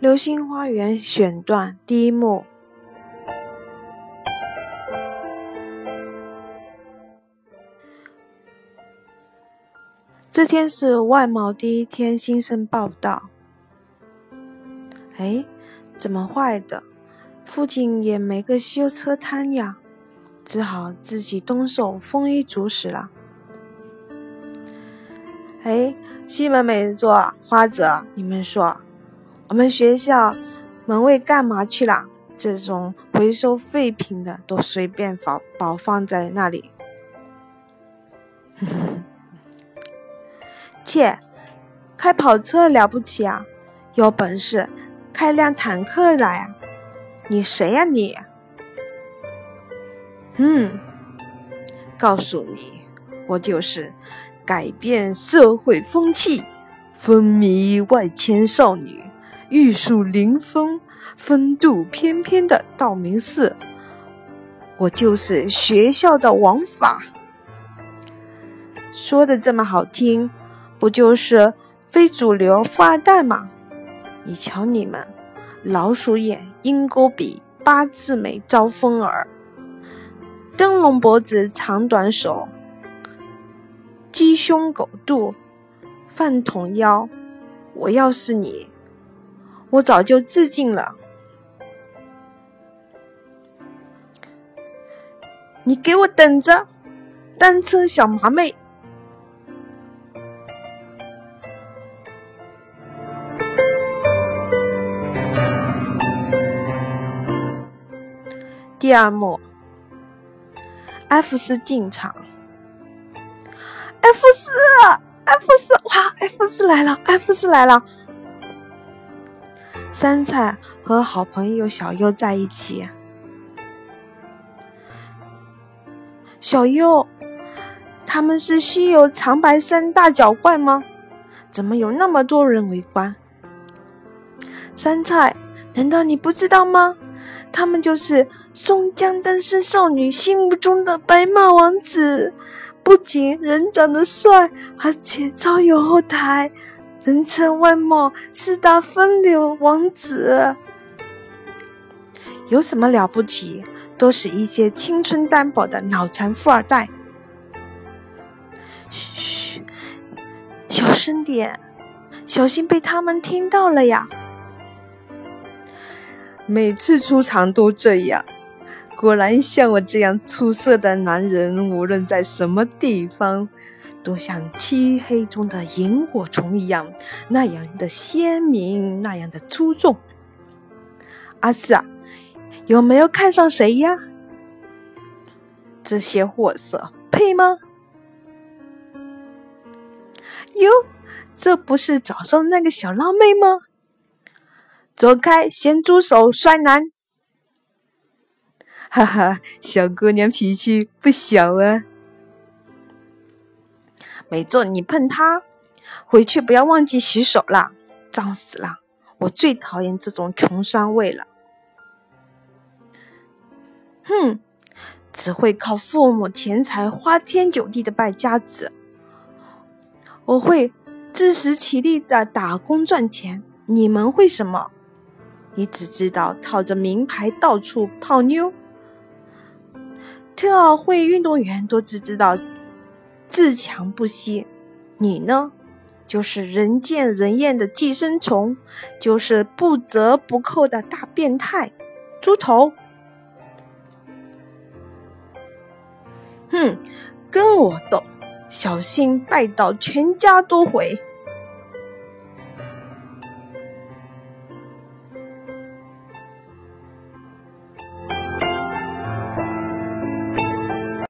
流星花园选段第一幕。这天是外贸第一天新生报道。哎，怎么坏的？附近也没个修车摊呀，只好自己动手丰衣足食了。哎，西门美作、花泽，你们说？我们学校门卫干嘛去了？这种回收废品的都随便放摆放在那里。切，开跑车了不起啊？有本事开辆坦克来啊！你谁呀你？嗯，告诉你，我就是改变社会风气、风靡外迁少女。玉树临风、风度翩翩的道明寺，我就是学校的王法。说的这么好听，不就是非主流富二代吗？你瞧你们，老鼠眼、鹰钩鼻、八字眉、招风耳、灯笼脖子、长短手、鸡胸狗肚、饭桶腰。我要是你。我早就致敬了，你给我等着，单车小麻妹。第二幕，F 四进场，F 四，F 四，哇，F 四来了，F 四来了。三菜和好朋友小优在一起。小优，他们是西游长白山大脚怪吗？怎么有那么多人围观？三菜，难道你不知道吗？他们就是松江单身少女心目中的白马王子，不仅人长得帅，而且超有后台。人称外貌四大风流王子，有什么了不起？都是一些青春单薄的脑残富二代。嘘，小声点，小心被他们听到了呀！每次出场都这样，果然像我这样出色的男人，无论在什么地方。都像漆黑中的萤火虫一样，那样的鲜明，那样的出众。阿四啊，有没有看上谁呀？这些货色配吗？哟，这不是早上那个小辣妹吗？走开，咸猪手，帅男！哈哈，小姑娘脾气不小啊。没做你碰他，回去不要忘记洗手了，脏死了！我最讨厌这种穷酸味了。哼，只会靠父母钱财花天酒地的败家子，我会自食其力的打工赚钱。你们会什么？你只知道套着名牌到处泡妞。特奥会运动员都只知道。自强不息，你呢？就是人见人厌的寄生虫，就是不折不扣的大变态，猪头。哼，跟我斗，小心败到全家都毁。